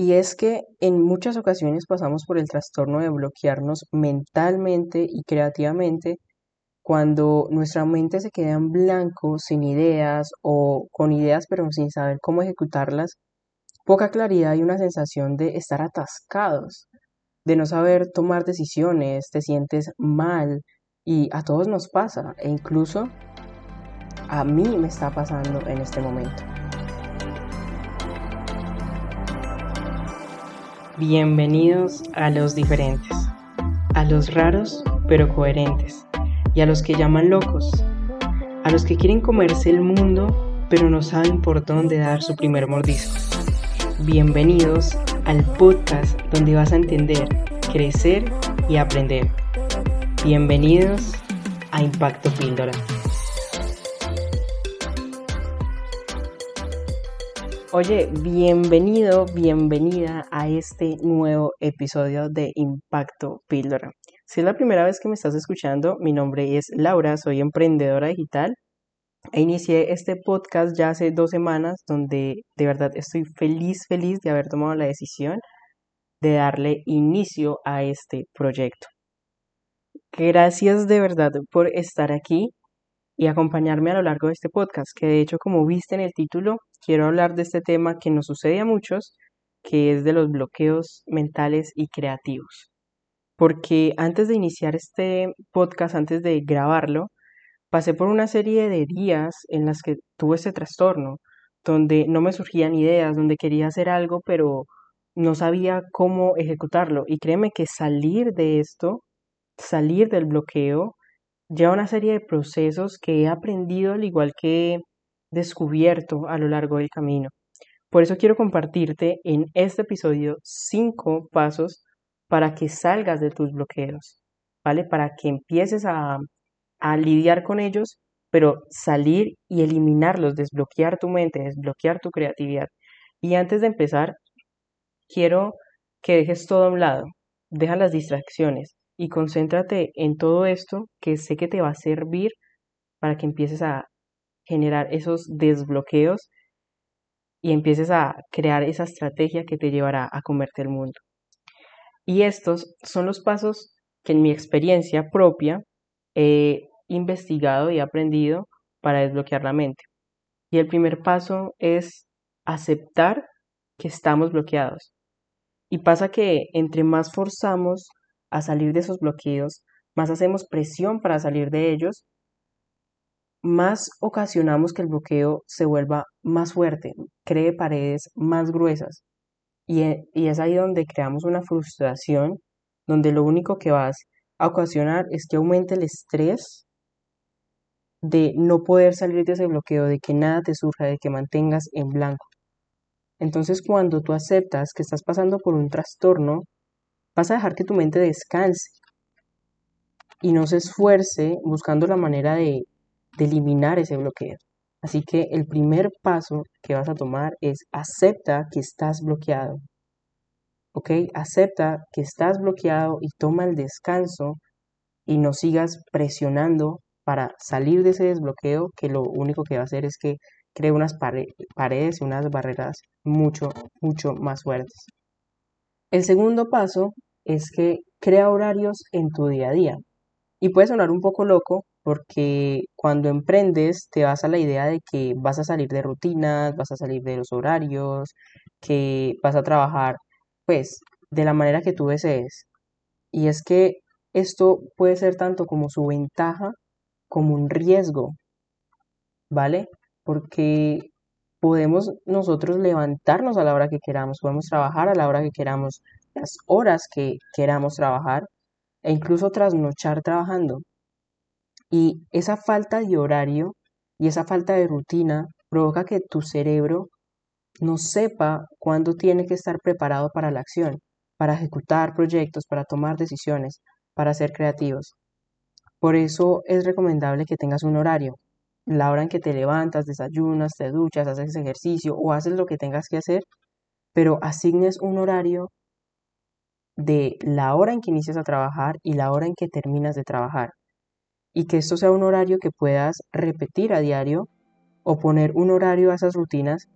Y es que en muchas ocasiones pasamos por el trastorno de bloquearnos mentalmente y creativamente cuando nuestra mente se queda en blanco, sin ideas o con ideas pero sin saber cómo ejecutarlas, poca claridad y una sensación de estar atascados, de no saber tomar decisiones, te sientes mal y a todos nos pasa e incluso a mí me está pasando en este momento. Bienvenidos a los diferentes, a los raros pero coherentes y a los que llaman locos, a los que quieren comerse el mundo pero no saben por dónde dar su primer mordisco. Bienvenidos al podcast donde vas a entender, crecer y aprender. Bienvenidos a Impacto Píldora. Oye, bienvenido, bienvenida a este nuevo episodio de Impacto Píldora. Si es la primera vez que me estás escuchando, mi nombre es Laura, soy emprendedora digital e inicié este podcast ya hace dos semanas donde de verdad estoy feliz, feliz de haber tomado la decisión de darle inicio a este proyecto. Gracias de verdad por estar aquí y acompañarme a lo largo de este podcast, que de hecho como viste en el título, quiero hablar de este tema que nos sucede a muchos, que es de los bloqueos mentales y creativos. Porque antes de iniciar este podcast, antes de grabarlo, pasé por una serie de días en las que tuve este trastorno, donde no me surgían ideas, donde quería hacer algo, pero no sabía cómo ejecutarlo. Y créeme que salir de esto, salir del bloqueo, lleva una serie de procesos que he aprendido al igual que he descubierto a lo largo del camino. Por eso quiero compartirte en este episodio cinco pasos para que salgas de tus bloqueos, ¿vale? Para que empieces a, a lidiar con ellos, pero salir y eliminarlos, desbloquear tu mente, desbloquear tu creatividad. Y antes de empezar, quiero que dejes todo a un lado, deja las distracciones y concéntrate en todo esto que sé que te va a servir para que empieces a generar esos desbloqueos y empieces a crear esa estrategia que te llevará a comerte el mundo. Y estos son los pasos que en mi experiencia propia he investigado y aprendido para desbloquear la mente. Y el primer paso es aceptar que estamos bloqueados. Y pasa que entre más forzamos a salir de esos bloqueos, más hacemos presión para salir de ellos, más ocasionamos que el bloqueo se vuelva más fuerte, cree paredes más gruesas. Y, e, y es ahí donde creamos una frustración, donde lo único que vas a ocasionar es que aumente el estrés de no poder salir de ese bloqueo, de que nada te surja, de que mantengas en blanco. Entonces, cuando tú aceptas que estás pasando por un trastorno, vas a dejar que tu mente descanse y no se esfuerce buscando la manera de, eliminar ese bloqueo. Así que el primer paso que vas a tomar es acepta que estás bloqueado. ¿Ok? Acepta que estás bloqueado y toma el descanso y no sigas presionando para salir de ese desbloqueo que lo único que va a hacer es que cree unas paredes y unas barreras mucho, mucho más fuertes. El segundo paso es que crea horarios en tu día a día. Y puede sonar un poco loco porque cuando emprendes te vas a la idea de que vas a salir de rutinas, vas a salir de los horarios, que vas a trabajar pues de la manera que tú desees. Y es que esto puede ser tanto como su ventaja como un riesgo, ¿vale? Porque podemos nosotros levantarnos a la hora que queramos, podemos trabajar a la hora que queramos, las horas que queramos trabajar e incluso trasnochar trabajando. Y esa falta de horario y esa falta de rutina provoca que tu cerebro no sepa cuándo tiene que estar preparado para la acción, para ejecutar proyectos, para tomar decisiones, para ser creativos. Por eso es recomendable que tengas un horario, la hora en que te levantas, desayunas, te duchas, haces ejercicio o haces lo que tengas que hacer, pero asignes un horario de la hora en que inicias a trabajar y la hora en que terminas de trabajar. Y que esto sea un horario que puedas repetir a diario o poner un horario a esas rutinas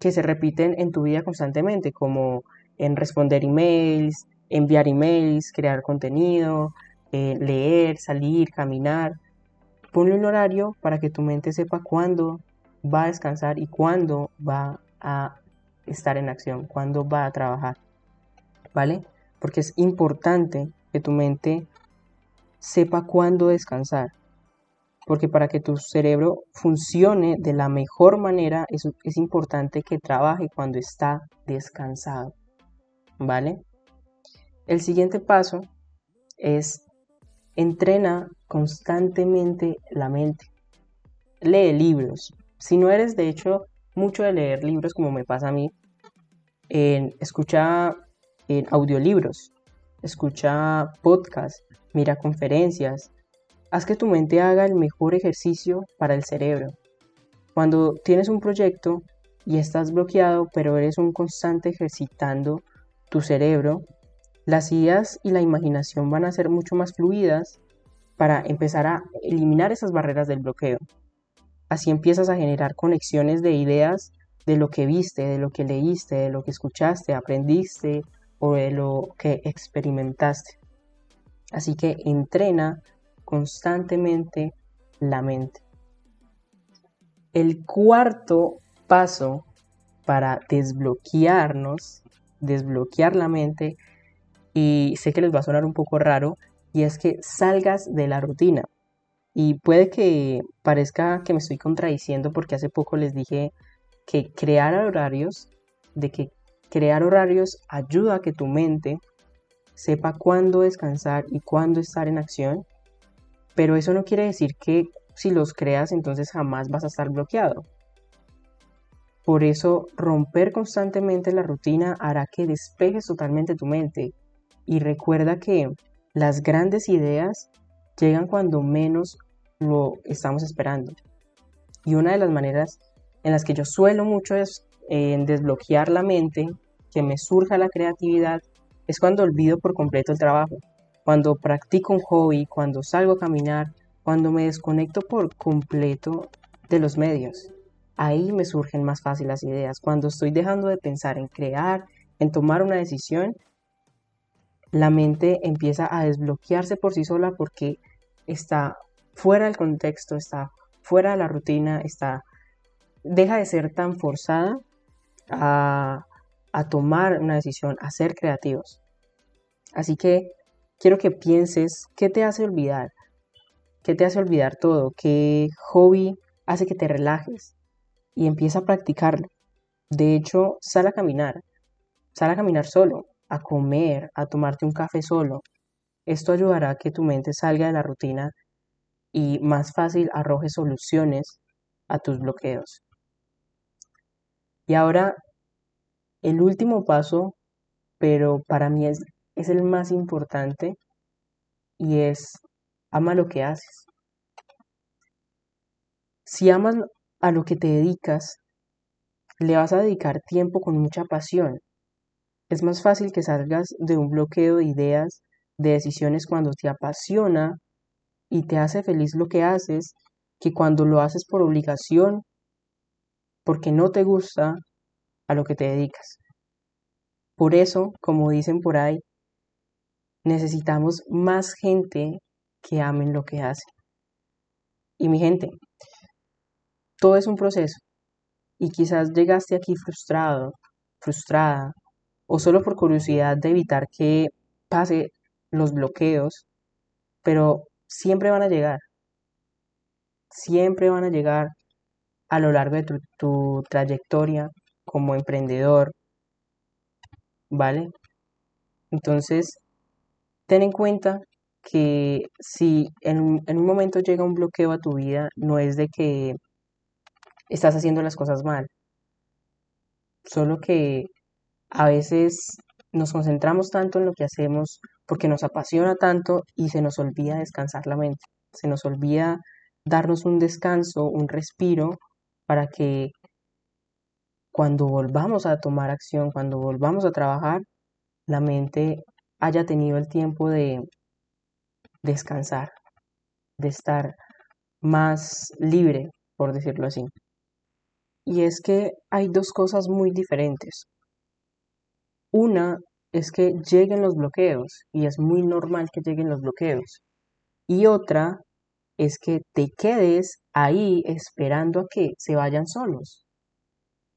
que se repiten en tu vida constantemente, como en responder emails, enviar emails, crear contenido, eh, leer, salir, caminar. Ponle un horario para que tu mente sepa cuándo va a descansar y cuándo va a estar en acción, cuándo va a trabajar. ¿Vale? Porque es importante que tu mente sepa cuándo descansar. Porque para que tu cerebro funcione de la mejor manera es, es importante que trabaje cuando está descansado. ¿Vale? El siguiente paso es entrena constantemente la mente. Lee libros. Si no eres de hecho mucho de leer libros como me pasa a mí, escucha en audiolibros, escucha podcasts, mira conferencias. Haz que tu mente haga el mejor ejercicio para el cerebro. Cuando tienes un proyecto y estás bloqueado, pero eres un constante ejercitando tu cerebro, las ideas y la imaginación van a ser mucho más fluidas para empezar a eliminar esas barreras del bloqueo. Así empiezas a generar conexiones de ideas de lo que viste, de lo que leíste, de lo que escuchaste, aprendiste o de lo que experimentaste. Así que entrena constantemente la mente. El cuarto paso para desbloquearnos, desbloquear la mente, y sé que les va a sonar un poco raro, y es que salgas de la rutina. Y puede que parezca que me estoy contradiciendo porque hace poco les dije que crear horarios, de que crear horarios ayuda a que tu mente sepa cuándo descansar y cuándo estar en acción, pero eso no quiere decir que si los creas entonces jamás vas a estar bloqueado. Por eso romper constantemente la rutina hará que despejes totalmente tu mente y recuerda que las grandes ideas llegan cuando menos lo estamos esperando. Y una de las maneras en las que yo suelo mucho es en desbloquear la mente, que me surja la creatividad, es cuando olvido por completo el trabajo, cuando practico un hobby, cuando salgo a caminar, cuando me desconecto por completo de los medios. Ahí me surgen más fácil las ideas, cuando estoy dejando de pensar en crear, en tomar una decisión la mente empieza a desbloquearse por sí sola porque está fuera del contexto, está fuera de la rutina, está deja de ser tan forzada a, a tomar una decisión, a ser creativos. Así que quiero que pienses qué te hace olvidar, qué te hace olvidar todo, qué hobby hace que te relajes y empieza a practicarlo. De hecho, sal a caminar, sal a caminar solo, a comer, a tomarte un café solo. Esto ayudará a que tu mente salga de la rutina y más fácil arroje soluciones a tus bloqueos. Y ahora, el último paso, pero para mí es, es el más importante, y es ama lo que haces. Si amas a lo que te dedicas, le vas a dedicar tiempo con mucha pasión es más fácil que salgas de un bloqueo de ideas, de decisiones cuando te apasiona y te hace feliz lo que haces, que cuando lo haces por obligación, porque no te gusta a lo que te dedicas. Por eso, como dicen por ahí, necesitamos más gente que amen lo que hace. Y mi gente, todo es un proceso. Y quizás llegaste aquí frustrado, frustrada, o solo por curiosidad de evitar que pase los bloqueos, pero siempre van a llegar, siempre van a llegar a lo largo de tu, trayectoria como emprendedor, ¿vale? Entonces, ten en cuenta que si en, en, un momento llega un bloqueo a tu vida, no es de que estás haciendo las cosas mal, solo que a veces nos concentramos tanto en lo que hacemos porque nos apasiona tanto y se nos olvida descansar la mente, se nos olvida darnos un descanso, un respiro para que cuando volvamos a tomar acción, cuando volvamos a trabajar, la mente haya tenido el tiempo de descansar, de estar más libre, por decirlo así. Y es que hay dos cosas muy diferentes. Una es que lleguen los bloqueos y es muy normal que lleguen los bloqueos. Y otra es que te quedes ahí esperando a que se vayan solos,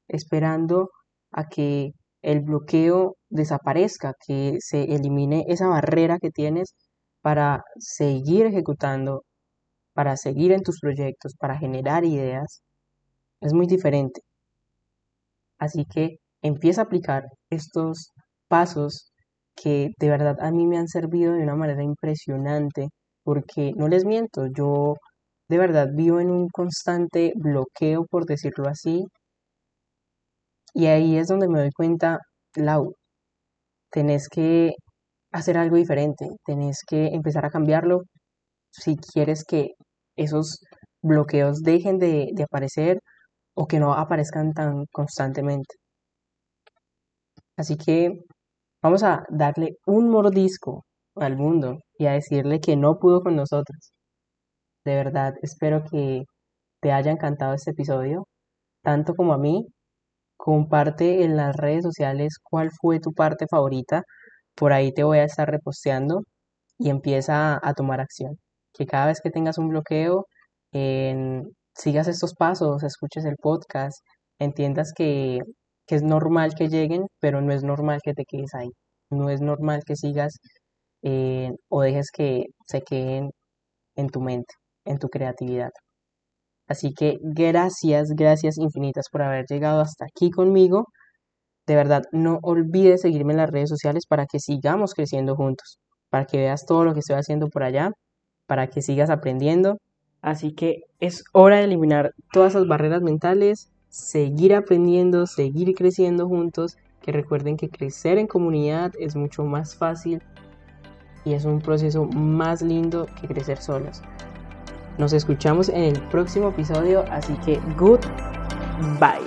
esperando a que el bloqueo desaparezca, que se elimine esa barrera que tienes para seguir ejecutando, para seguir en tus proyectos, para generar ideas, es muy diferente. Así que empieza a aplicar estos pasos que de verdad a mí me han servido de una manera impresionante, porque no les miento, yo de verdad vivo en un constante bloqueo, por decirlo así, y ahí es donde me doy cuenta, Lau, tenés que hacer algo diferente, tenés que empezar a cambiarlo si quieres que esos bloqueos dejen de, de aparecer o que no aparezcan tan constantemente. Así que vamos a darle un mordisco al mundo y a decirle que no pudo con nosotros. De verdad, espero que te haya encantado este episodio, tanto como a mí. Comparte en las redes sociales cuál fue tu parte favorita. Por ahí te voy a estar reposteando y empieza a, tomar acción. Que cada vez que tengas un bloqueo, sigas estos pasos, escuches el podcast, entiendas que, que es normal que lleguen, pero no es normal que te quedes ahí. No es normal que sigas eh, o dejes que se queden en tu mente, en tu creatividad. Así que gracias, gracias infinitas por haber llegado hasta aquí conmigo. De verdad, no olvides seguirme en las redes sociales para que sigamos creciendo juntos, para que veas todo lo que estoy haciendo por allá, para que sigas aprendiendo. Así que es hora de eliminar todas esas barreras mentales, seguir aprendiendo, seguir creciendo juntos, que recuerden que crecer en comunidad es mucho más fácil y es un proceso más lindo que crecer solos. Nos escuchamos en el próximo episodio, así que good bye.